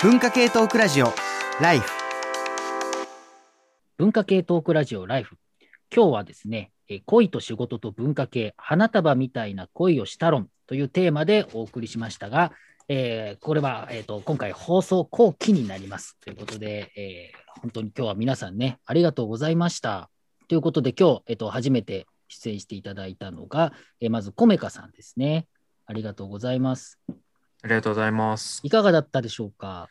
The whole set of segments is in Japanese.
文化系トークラジオライフ文化系トークラジオライフ。今日はですね、えー恋と仕事と文化系、花束みたいな恋をした論というテーマでお送りしましたが、えーこれは、えーと今回放送後期になります。ということで、えー本当に今日は皆さんね、ありがとうございました。ということで、今日、えーと初めて出演していただいたのが、えーまず、コメカさんですね。ありがとうございます。ありがとうございます。いかがだったでしょうか？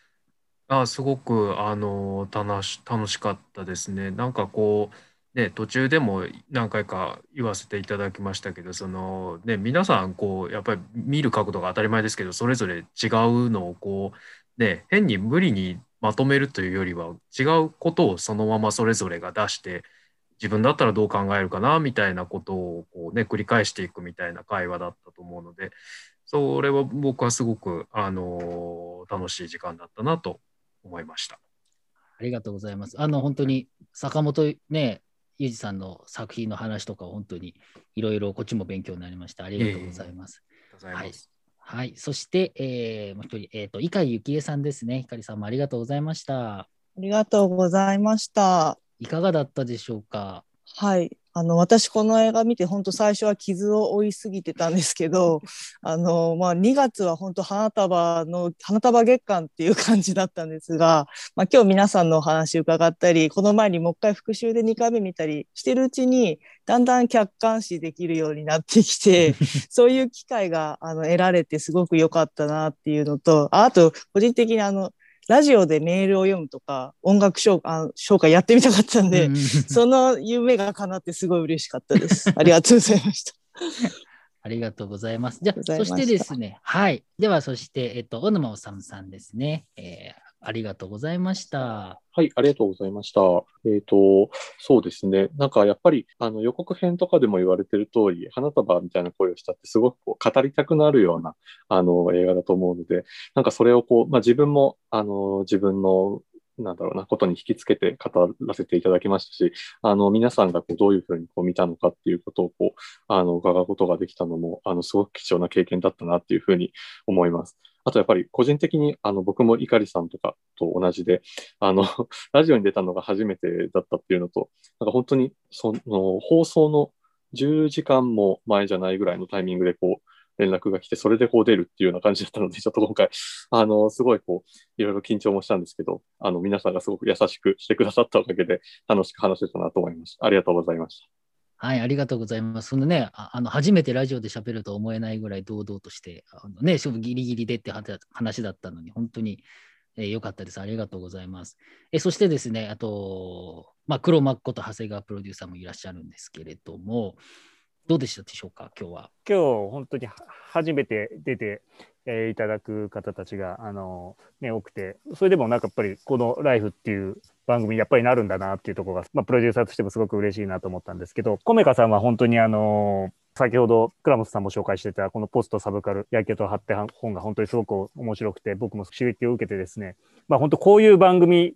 あ、すごく、あの、楽し、楽しかったですね。なんかこう、ね、途中でも何回か言わせていただきましたけど、その、ね、皆さん、こう、やっぱり見る角度が当たり前ですけど、それぞれ違うのを、こう、ね、変に無理にまとめるというよりは、違うことをそのままそれぞれが出して、自分だったらどう考えるかな、みたいなことを、こうね、繰り返していくみたいな会話だったと思うので、それは僕はすごく、あの、楽しい時間だったなと思いました。ありがとうございます。あの、本当に坂本ね、裕二さんの作品の話とかを本当にいろいろこっちも勉強になりました。ありがとうございます。ありがとうございます。はい。そして、えーもう一人、えっ、と、碇幸恵さんですね。碇さんもありがとうございました。ありがとうございました。いかがだったでしょうか？はい。あの、私この映画見て、本当最初は傷を負いすぎてたんですけど、あの、まあ、2月は本当花束の、花束月間っていう感じだったんですが、まあ、今日皆さんのお話伺ったり、この前にもう一回復習で2回目見たりしてるうちに、だんだん客観視できるようになってきて、そういう機会があの得られてすごく良かったなっていうのと、ああと、個人的にあの、ラジオでメールを読むとか、音楽紹あ紹介やってみたかったんで、うん その夢が叶ってすごい嬉しかったです。ありがとうございました。ありがとうございます。じゃあ、そしてですね、はい。では、そして、えっ、と、小沼治さんですね。えーありがとうございました。はい、ありがとうございました。えっ、と、そうですね。なんかやっぱりあの予告編とかでも言われてる通り、花束みたいな声をしたってすごくこう語りたくなるようなあの映画だと思うので、なんかそれをこう、まあ、自分もあの自分のなんだろうな、ことに引きつけて語らせていただきましたし、あの、皆さんがこうどういうふうにこう見たのかっていうことをこう、あの、伺うことができたのも、あの、すごく貴重な経験だったなっていうふうに思います。あとやっぱり個人的に、あの、僕も碇さんとかと同じで、あの、ラジオに出たのが初めてだったっていうのと、なんか本当に、その、放送の10時間も前じゃないぐらいのタイミングでこう、連絡が来て、それでこう出るっていうような感じだったので、ちょっと今回、あの、すごいこう、いろいろ緊張もしたんですけど、あの、皆さんがすごく優しくしてくださったおかげで、楽しく話せたなと思いました。ありがとうございました。はい、ありがとうございます。そのね、あの初めてラジオで喋るとは思えないぐらい堂々として、あのね、勝負ギリギリでって話だったのに、本当に良、えー良かったです。ありがとうございます。えそしてですね、あと、まあ、黒幕こと長谷川プロデューサーもいらっしゃるんですけれども、どうでしたでしょうか、今日は。今日本当に初めて出て、えーいただく方たちがあの、ね、多くてそれでもなんかやっぱりこの「ライフっていう番組やっぱりなるんだなっていうところが、まあ、プロデューサーとしてもすごく嬉しいなと思ったんですけどコメカさんは本当にあの先ほど倉本さんも紹介してたこのポストサブカルやけと貼って本が本当にすごく面白くて僕も刺激を受けてですねまあ本当こういう番組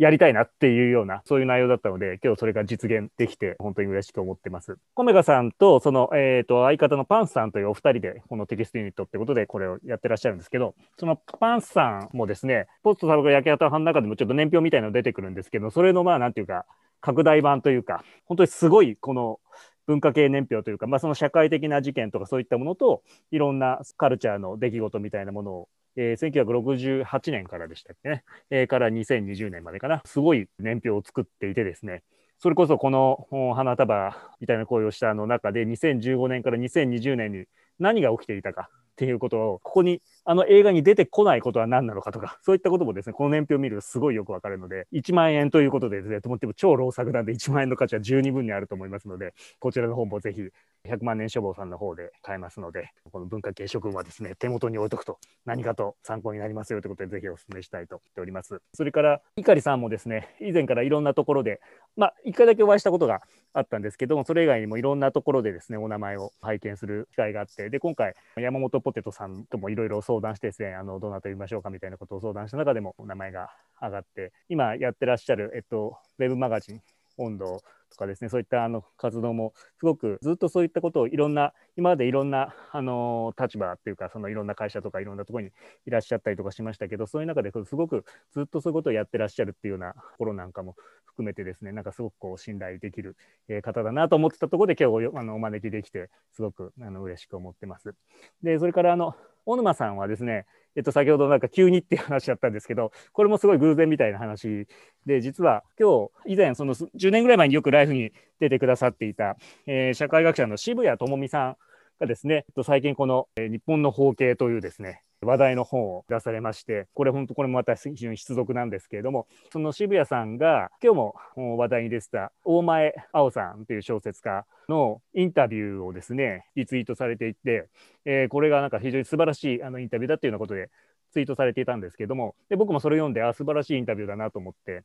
やりたいなっていうような、そういう内容だったので、今日それが実現できて、本当に嬉しく思ってます。コメガさんと、その、えっ、と、相方のパンスさんというお二人で、このテキストユニットってことで、これをやってらっしゃるんですけど、そのパンスさんもですね、ポストサブが焼け跡の中でもちょっと年表みたいなの出てくるんですけど、それの、まあ、なんていうか、拡大版というか、本当にすごい、この、文化系年表というか、まあ、その社会的な事件とかそういったものといろんなカルチャーの出来事みたいなものをえー、1968年からでしたっけね、えー、から2020年までかな、すごい年表を作っていてですね、それこそこの花束みたいな行為をしたの中で、2015年から2020年に何が起きていたかっていうことを、ここにあの映画に出てこないことは何なのかとか、そういったこともですね、この年表を見るとすごいよくわかるので、1万円ということでですね、ともっても超老作なんで1万円の価値は十二分にあると思いますので、こちらの方もぜひ100万年書房さんの方で買えますので、この文化系諸君はですね、手元に置いとくと何かと参考になりますよということで、ぜひお勧めしたいと思っております。それから、碇さんもですね、以前からいろんなところで、まあ、1回だけお会いしたことがあったんですけども、それ以外にもいろんなところでですね、お名前を拝見する機会があって、で、今回、山本ポテトさんともいろいろ相談してですね、あの、どなた呼びましょうかみたいなことを相談した中でも、お名前が上がって、今やってらっしゃる、えっと、ウェブマガジン、温度とかですねそういったあの活動もすごくずっとそういったことをいろんな今までいろんなあの立場っていうかそのいろんな会社とかいろんなところにいらっしゃったりとかしましたけどそういう中ですごくずっとそういうことをやってらっしゃるっていうようなところなんかも含めてですねなんかすごくこう信頼できる方だなと思ってたところで今日あのお招きできてすごくあの嬉しく思ってます。でそれからあの小沼さんはですねえっと、先ほどなんか急にっていう話だったんですけど、これもすごい偶然みたいな話で、実は今日以前、その10年ぐらい前によくライフに出てくださっていた、えー、社会学者の渋谷智美さんがですね、最近この、日本の法系というですね、話題の本を出されまして、これ本当これもまた非常に必読なんですけれども、その渋谷さんが今日も話題に出てた大前青さんという小説家のインタビューをですね、リツイートされていて、えー、これがなんか非常に素晴らしいあのインタビューだっていうようなことでツイートされていたんですけども、で僕もそれ読んで、あ、素晴らしいインタビューだなと思って、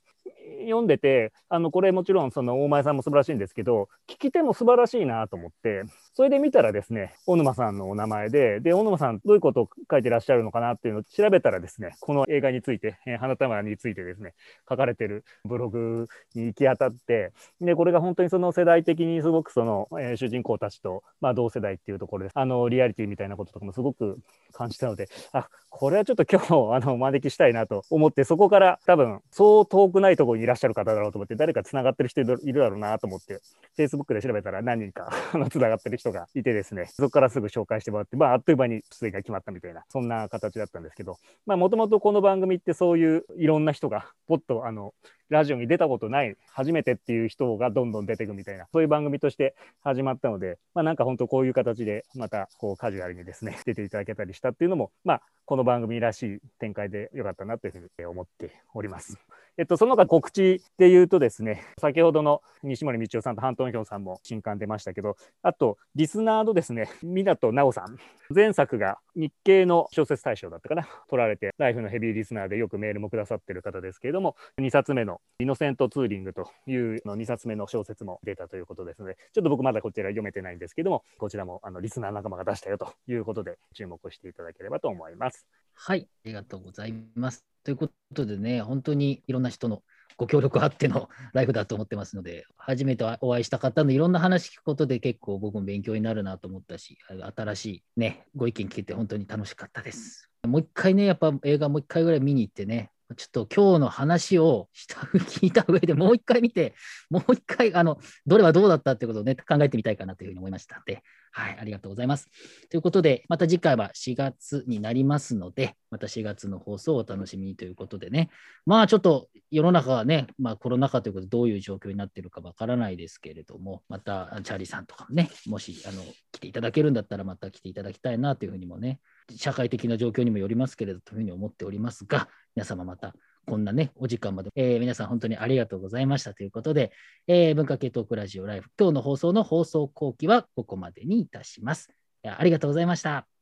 読んでて、あのこれもちろんその大前さんも素晴らしいんですけど、聞き手も素晴らしいなと思って、それで見たらですね、小沼さんのお名前で、で、小沼さんどういうことを書いてらっしゃるのかなっていうのを調べたらですね、この映画について、えー、花束についてですね、書かれてるブログに行き当たって、で、これが本当にその世代的にすごくその、えー、主人公たちと、まあ、同世代っていうところで、あの、リアリティみたいなこととかもすごく感じたので、あ、これはちょっと今日、あの、お招きしたいなと思って、そこから多分、そう遠くないところにいらっしゃる方だろうと思って、誰か繋がってる人いるだろうなと思って、Facebook で調べたら何人か繋がってる人人がいてですね、そこからすぐ紹介してもらって、まあ、あっという間に出演が決まったみたいな、そんな形だったんですけど、まあ、もともとこの番組ってそういういろんな人が、ぽっと、あの、ラジオに出たことない、初めてっていう人がどんどん出てくみたいな、そういう番組として始まったので、まあなんか本当こういう形で、またこうカジュアルにですね、出ていただけたりしたっていうのも、まあこの番組らしい展開でよかったなというふうに思っております。えっと、その他告知で言うとですね、先ほどの西森道夫さんとハントンヒョンさんも新刊出ましたけど、あと、リスナーのですね、湊直さん、前作が日経の小説大賞だったかな、取られて、ライフのヘビーリスナーでよくメールもくださってる方ですけれども、2冊目のイノセントツーリングというの2冊目の小説も出たということですので、ちょっと僕まだこちら読めてないんですけども、こちらもあのリスナー仲間が出したよということで、注目していただければと思います。はい、ありがとうございます。ということでね、本当にいろんな人のご協力あっての ライフだと思ってますので、初めてお会いした方のいろんな話聞くことで結構僕も勉強になるなと思ったし、新しいね、ご意見聞けて本当に楽しかったです。もう一回ね、やっぱ映画もう一回ぐらい見に行ってね、ちょっと今日の話をした聞いた上でもう一回見て、もう一回、あの、どれはどうだったってことをね、考えてみたいかなというふうに思いましたので、はい、ありがとうございます。ということで、また次回は4月になりますので、また4月の放送をお楽しみにということでね、まあちょっと世の中はね、まあコロナ禍ということでどういう状況になっているかわからないですけれども、またチャーリーさんとかもね、もしあの来ていただけるんだったらまた来ていただきたいなというふうにもね、社会的な状況にもよりますけれどというふうに思っておりますが、皆様またこんなね、お時間まで、えー、皆さん本当にありがとうございましたということで、えー、文化系トークラジオライフ、今日の放送の放送後期はここまでにいたします。ありがとうございました。